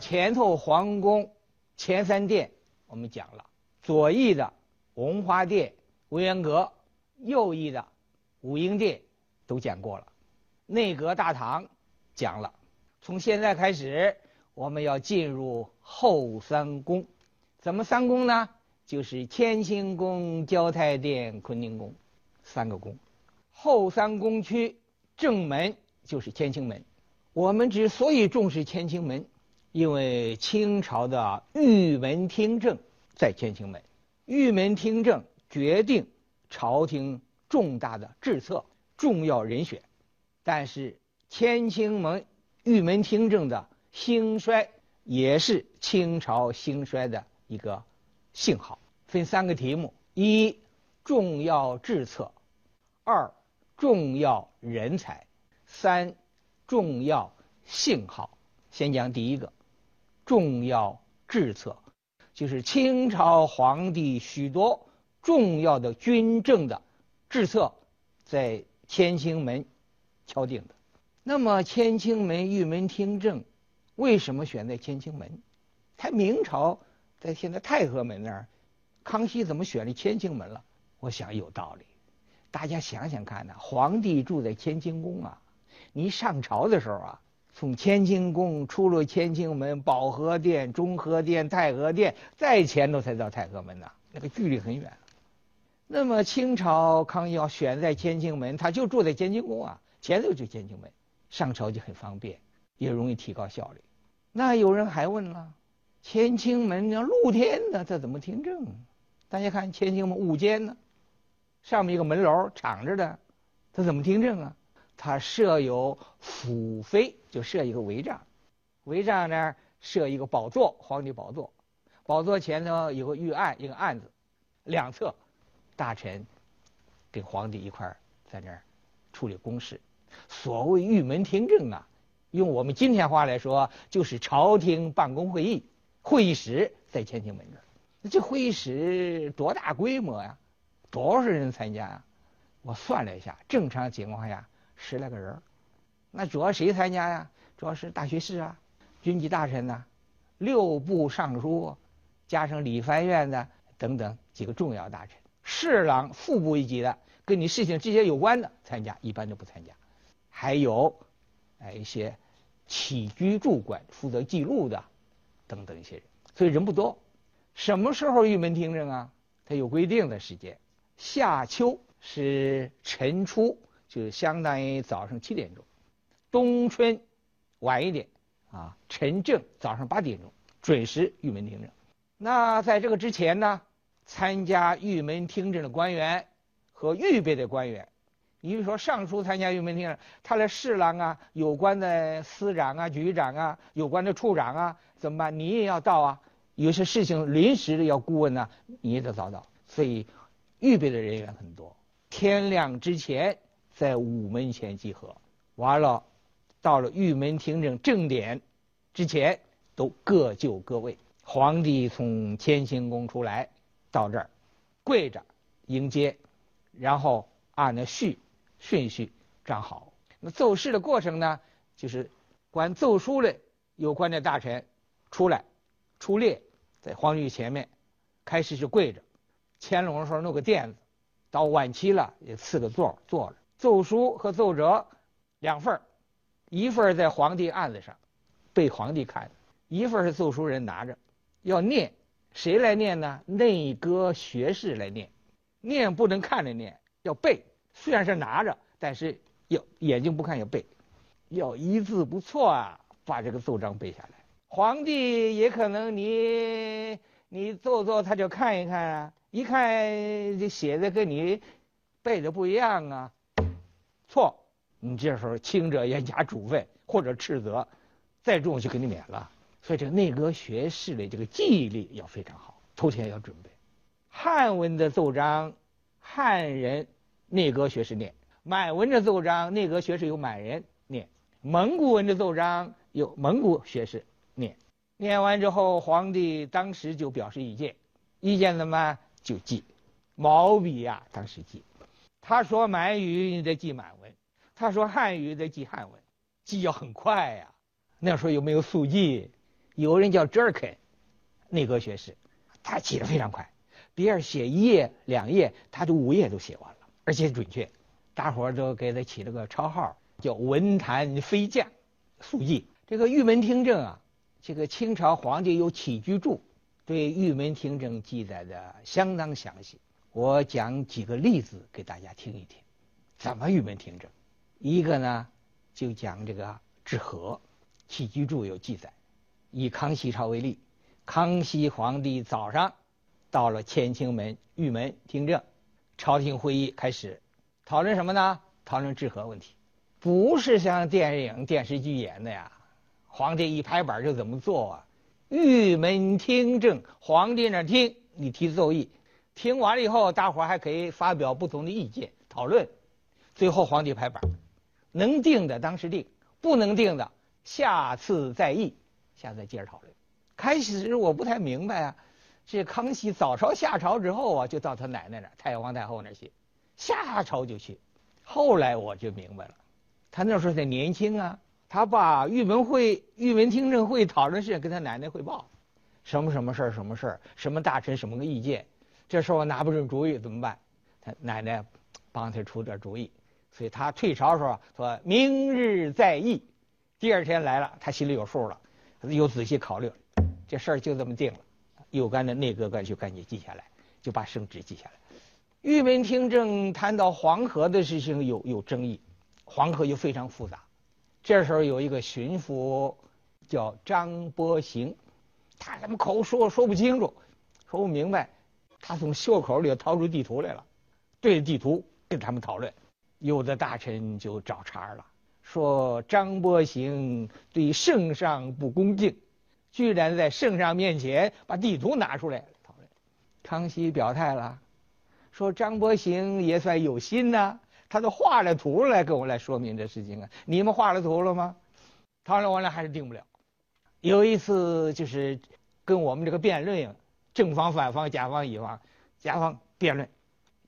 前头皇宫前三殿我们讲了，左翼的文华殿、文渊阁，右翼的武英殿都讲过了，内阁大堂讲了。从现在开始，我们要进入后三宫。怎么三宫呢？就是乾清宫、交泰殿、坤宁宫，三个宫。后三宫区正门就是乾清门。我们之所以重视乾清门，因为清朝的玉门听政在乾清门，玉门听政决定朝廷重大的治策、重要人选。但是乾清门玉门听政的兴衰，也是清朝兴衰的一个信号。分三个题目：一、重要治策；二、重要人才；三。重要信号，先讲第一个，重要治策，就是清朝皇帝许多重要的军政的治策，在乾清门敲定的。那么乾清门玉门听政，为什么选在乾清门？他明朝在现在太和门那儿，康熙怎么选了乾清门了？我想有道理。大家想想看呐，皇帝住在乾清宫啊。你上朝的时候啊，从乾清宫出了乾清门，保和殿、中和殿、太和殿，再前头才到太和门呢，那个距离很远。那么清朝康熙要选在乾清门，他就住在乾清宫啊，前头就乾清门，上朝就很方便，也容易提高效率。那有人还问了，乾清门要露天的，他怎么听政？大家看乾清门午间呢，上面一个门楼敞着的，他怎么听政啊？他设有辅妃，就设一个帷帐，帷帐那儿设一个宝座，皇帝宝座，宝座前头有个御案，一个案子，两侧大臣跟皇帝一块儿在那儿处理公事。所谓御门听政啊，用我们今天话来说，就是朝廷办公会议，会议室在乾清门这儿。这会议室多大规模呀？多少人参加呀？我算了一下，正常情况下。十来个人那主要谁参加呀？主要是大学士啊，军机大臣呐，六部尚书，加上理藩院的等等几个重要大臣，侍郎、副部一级的，跟你事情直接有关的参加，一般都不参加。还有，哎一些起居住官负责记录的，等等一些人，所以人不多。什么时候玉门听政啊？它有规定的时间，夏秋是晨出。就相当于早上七点钟，冬春晚一点啊，晨正早上八点钟准时玉门听政。那在这个之前呢，参加玉门听政的官员和预备的官员，你比如说尚书参加玉门听政，他的侍郎啊、有关的司长啊、局长啊、有关的处长啊，怎么办？你也要到啊。有些事情临时的要顾问呢，你也得早到。所以预备的人员很多。天亮之前。在午门前集合，完了，到了玉门听政正点之前，都各就各位。皇帝从乾清宫出来，到这儿，跪着迎接，然后按那序顺序站好。那奏事的过程呢，就是管奏书的有关的大臣出来，出列在皇帝前面，开始是跪着。乾隆的时候弄个垫子，到晚期了也赐个座坐着。奏书和奏折两份一份在皇帝案子上，被皇帝看；一份是奏书人拿着，要念，谁来念呢？内阁学士来念，念不能看着念，要背。虽然是拿着，但是要眼睛不看要背，要一字不错啊，把这个奏章背下来。皇帝也可能你你奏奏他就看一看啊，一看这写的跟你背的不一样啊。错，你这时候轻者严加处分或者斥责，再重就给你免了。所以这个内阁学士的这个记忆力要非常好，抽签要准备。汉文的奏章，汉人内阁学士念；满文的奏章，内阁学士由满人念；蒙古文的奏章由蒙古学士念。念完之后，皇帝当时就表示意见，意见怎么就记，毛笔呀，当时记。他说满语，你得记满文；他说汉语，得记汉文，记要很快呀。那时候有没有速记，有人叫哲尔肯，内阁学士，他记得非常快，别人写一页两页，他就五页都写完了，而且准确。大伙儿都给他起了个绰号，叫文坛飞将。速记这个玉门听政啊，这个清朝皇帝有起居注，对玉门听政记载的相当详细。我讲几个例子给大家听一听，怎么玉门听政？一个呢，就讲这个治和，起居注有记载。以康熙朝为例，康熙皇帝早上到了乾清门玉门听政，朝廷会议开始。讨论什么呢？讨论治和问题，不是像电影、电视剧演的呀。皇帝一拍板就怎么做啊？玉门听政，皇帝那听，你提奏议，听完了以后，大伙还可以发表不同的意见讨论。最后皇帝拍板，能定的当时定，不能定的下次再议，下次再接着讨论。开始我不太明白啊，这康熙早朝下朝之后啊，就到他奶奶那儿，太皇太后那儿去。下朝就去，后来我就明白了，他那时候才年轻啊，他把玉门会、玉门听证会讨论事跟他奶奶汇报，什么什么事儿、什么事儿、什么大臣什么个意见，这时候拿不准主意怎么办？他奶奶帮他出点主意，所以他退朝时候说明日再议，第二天来了，他心里有数了，又仔细考虑，这事儿就这么定了，有关的内阁官就赶紧记下来，就把圣旨记下来。玉门听政谈到黄河的事情有有争议，黄河又非常复杂。这时候有一个巡抚叫张伯行，他怎么口说说不清楚，说不明白。他从袖口里掏出地图来了，对着地图跟他们讨论。有的大臣就找茬了，说张伯行对圣上不恭敬，居然在圣上面前把地图拿出来讨论。康熙表态了。说张伯行也算有心呐，他都画了图来跟我来说明这事情啊。你们画了图了吗？讨论完了还是定不了。有一次就是跟我们这个辩论，正方、反方、甲方、乙方，甲方辩论，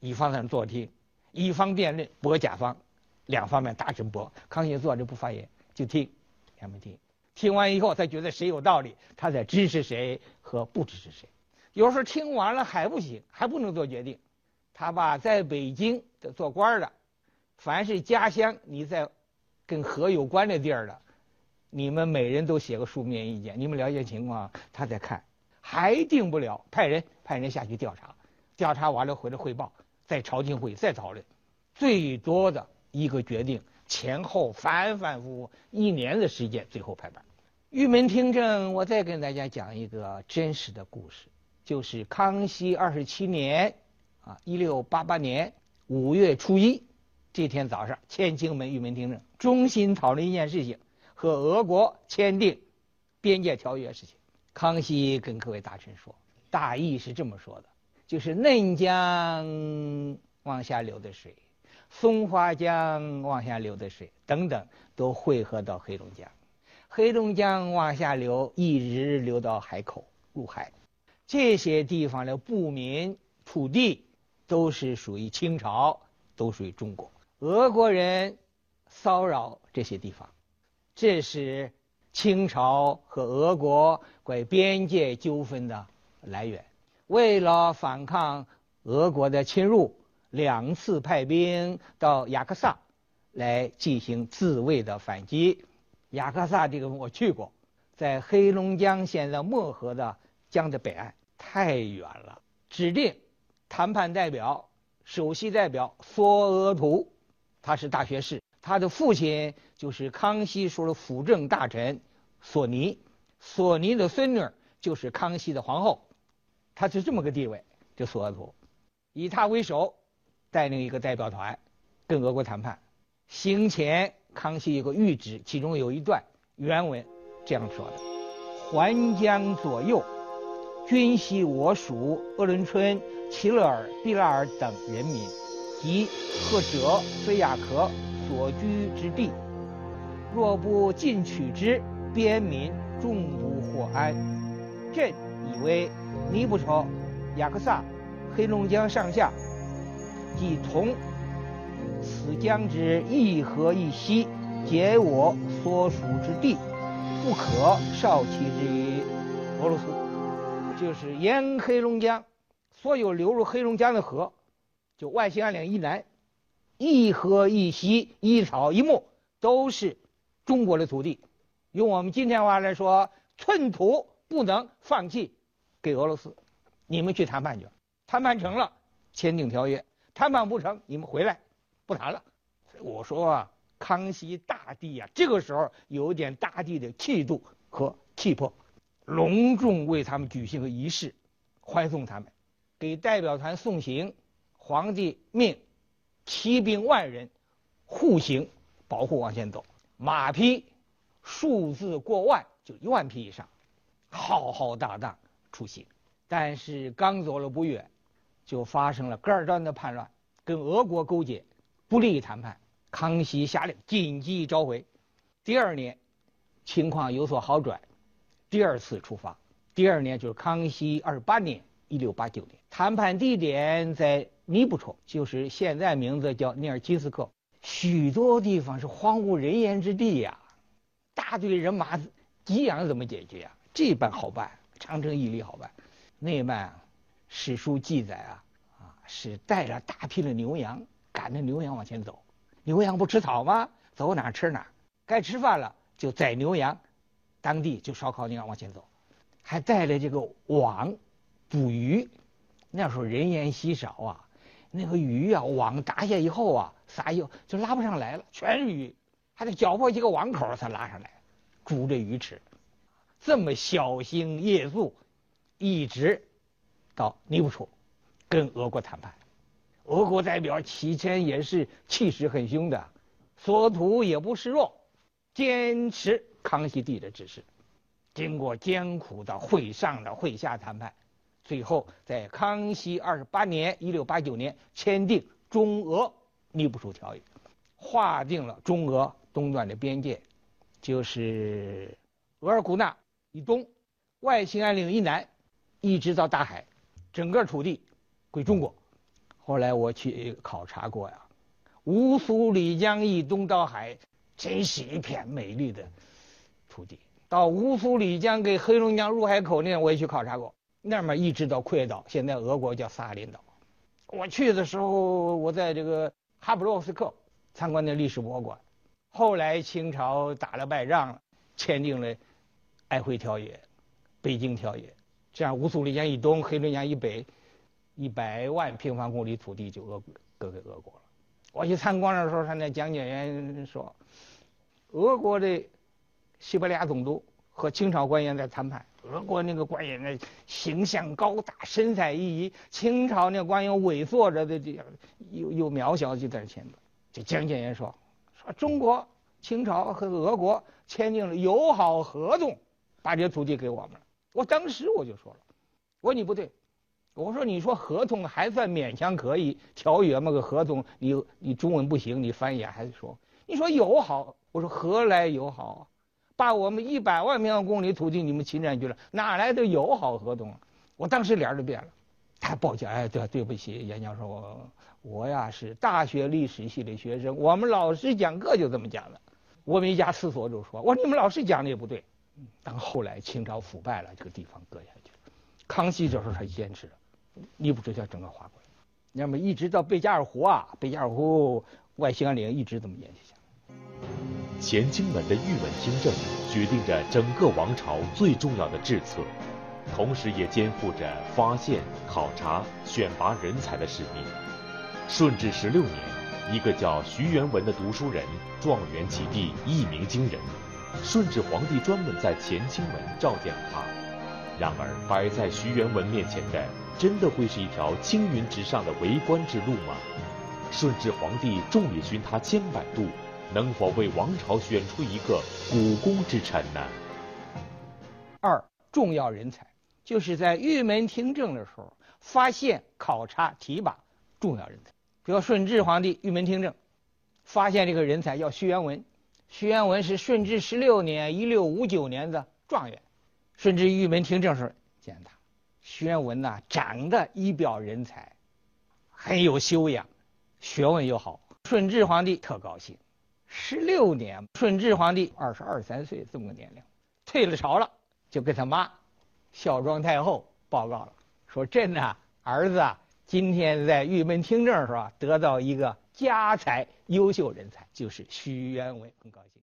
乙方在那坐听，乙方辩论驳甲方，两方面大声驳。康熙坐着不发言，就听，两边听。听完以后，他觉得谁有道理，他才支持谁和不支持谁。有时候听完了还不行，还不能做决定。他把在北京的做官的，凡是家乡你在跟河有关的地儿的，你们每人都写个书面意见，你们了解情况，他再看，还定不了，派人派人下去调查，调查完了回来汇报，在朝廷会再讨论，最多的一个决定前后反反复复一年的时间，最后拍板。玉门听政，我再跟大家讲一个真实的故事，就是康熙二十七年。啊，一六八八年五月初一这天早上，乾清门玉门听政，中心讨论一件事情，和俄国签订边界条约事情。康熙跟各位大臣说，大意是这么说的，就是嫩江往下流的水，松花江往下流的水等等，都汇合到黑龙江，黑龙江往下流，一直流到海口入海，这些地方的部民土地。都是属于清朝，都属于中国。俄国人骚扰这些地方，这是清朝和俄国关于边界纠纷的来源。为了反抗俄国的侵入，两次派兵到雅克萨来进行自卫的反击。雅克萨这个我去过，在黑龙江现在漠河的江的北岸，太远了，指定。谈判代表、首席代表索额图，他是大学士，他的父亲就是康熙时候的辅政大臣索尼，索尼的孙女就是康熙的皇后，他是这么个地位。这索额图，以他为首，带领一个代表团，跟俄国谈判。行前，康熙有个谕旨，其中有一段原文这样说的：“环江左右。”均系我属鄂伦春、齐勒尔、毕拉尔等人民，及赫哲、菲亚克所居之地，若不进取之，边民众不获安。朕以为尼布楚、雅克萨、黑龙江上下，即同此江之一河一溪，皆我所属之地，不可少其之于。俄罗斯，就是沿黑龙江所有流入黑龙江的河，就外兴安岭以南，一河一溪一草一木都是中国的土地。用我们今天话来说，寸土不能放弃给俄罗斯。你们去谈判去，谈判成了签订条约，谈判不成你们回来，不谈了。我说啊，康熙大帝呀，这个时候有点大帝的气度和气魄，隆重为他们举行个仪式，欢送他们，给代表团送行。皇帝命骑兵万人护行，保护往前走，马匹数字过万，就一万匹以上，浩浩荡荡出行。但是刚走了不远，就发生了噶尔丹的叛乱，跟俄国勾结，不利于谈判。康熙下令紧急召回。第二年，情况有所好转，第二次出发。第二年就是康熙二十八年（一六八九年），谈判地点在尼布楚，就是现在名字叫尼尔齐斯克。许多地方是荒无人烟之地呀，大队人马，给养怎么解决呀？这般好办，长城以里好办。内曼史书记载啊，啊是带着大批的牛羊，赶着牛羊往前走。牛羊不吃草吗？走哪吃哪，该吃饭了就宰牛羊，当地就烧烤牛羊往前走，还带着这个网捕鱼。那时候人烟稀少啊，那个鱼啊网打下以后啊，撒以后就拉不上来了，全是鱼，还得搅破几个网口才拉上来，煮这鱼吃。这么小心夜宿。一直到尼布楚跟俄国谈判，俄国代表起前也是气势很凶的，索图也不示弱，坚持康熙帝的指示。经过艰苦的会上的会下谈判，最后在康熙二十八年（一六八九年）签订中俄尼布楚条约，划定了中俄东段的边界，就是额尔古纳以东，外兴安岭以南。一直到大海，整个土地归中国。后来我去考察过呀，乌苏里江以东到海，真是一片美丽的土地。到乌苏里江给黑龙江入海口那，我也去考察过，那面一直到库页岛，现在俄国叫萨林岛。我去的时候，我在这个哈布洛斯克参观的历史博物馆。后来清朝打了败仗了，签订了瑷会条约、北京条约。这样，乌苏里江以东、黑龙江以北，一百万平方公里土地就俄割给俄国了。我去参观的时候，他那讲解员说，俄国的西伯利亚总督和清朝官员在谈判，俄国那个官员那形象高大、神采奕奕，清朝那官员萎缩着的这样又又渺小，就在前头。这讲解员，说中国、清朝和俄国签订了友好合同，把这土地给我们了。我当时我就说了，我说你不对，我说你说合同还算勉强可以，条约嘛个合同，你你中文不行，你翻译还是说，你说友好，我说何来友好啊？把我们一百万平方公里土地你们侵占去了，哪来的友好合同啊？我当时脸就变了，他抱歉，哎，对对不起，严教授，我我呀是大学历史系的学生，我们老师讲课就这么讲的，我们一家四所就说，我说你们老师讲的也不对。当后来清朝腐败了，这个地方割下去了。康熙这时候才坚持，尼布楚条整个划过来。那么一直到贝加尔湖啊，贝加尔湖外兴安岭一直这么延续下来。乾清门的御门听政，决定着整个王朝最重要的治策，同时也肩负着发现、考察、选拔人才的使命。顺治十六年，一个叫徐元文的读书人，状元及第，一鸣惊人。顺治皇帝专门在乾清门召见了他，然而摆在徐元文面前的，真的会是一条青云直上的为官之路吗？顺治皇帝众里寻他千百度，能否为王朝选出一个股肱之臣呢？二重要人才，就是在玉门听政的时候发现、考察、提拔重要人才。比如顺治皇帝玉门听政，发现这个人才叫徐元文。徐元文是顺治十六年（一六五九年）的状元，顺治玉门听政时候见他。徐元文呐，长得一表人才，很有修养，学问又好。顺治皇帝特高兴。十六年，顺治皇帝二十二三岁这么个年龄，退了朝了，就跟他妈孝庄太后报告了，说朕呐，儿子啊，今天在玉门听政时候，得到一个家才优秀人才，就是徐元文，很高兴。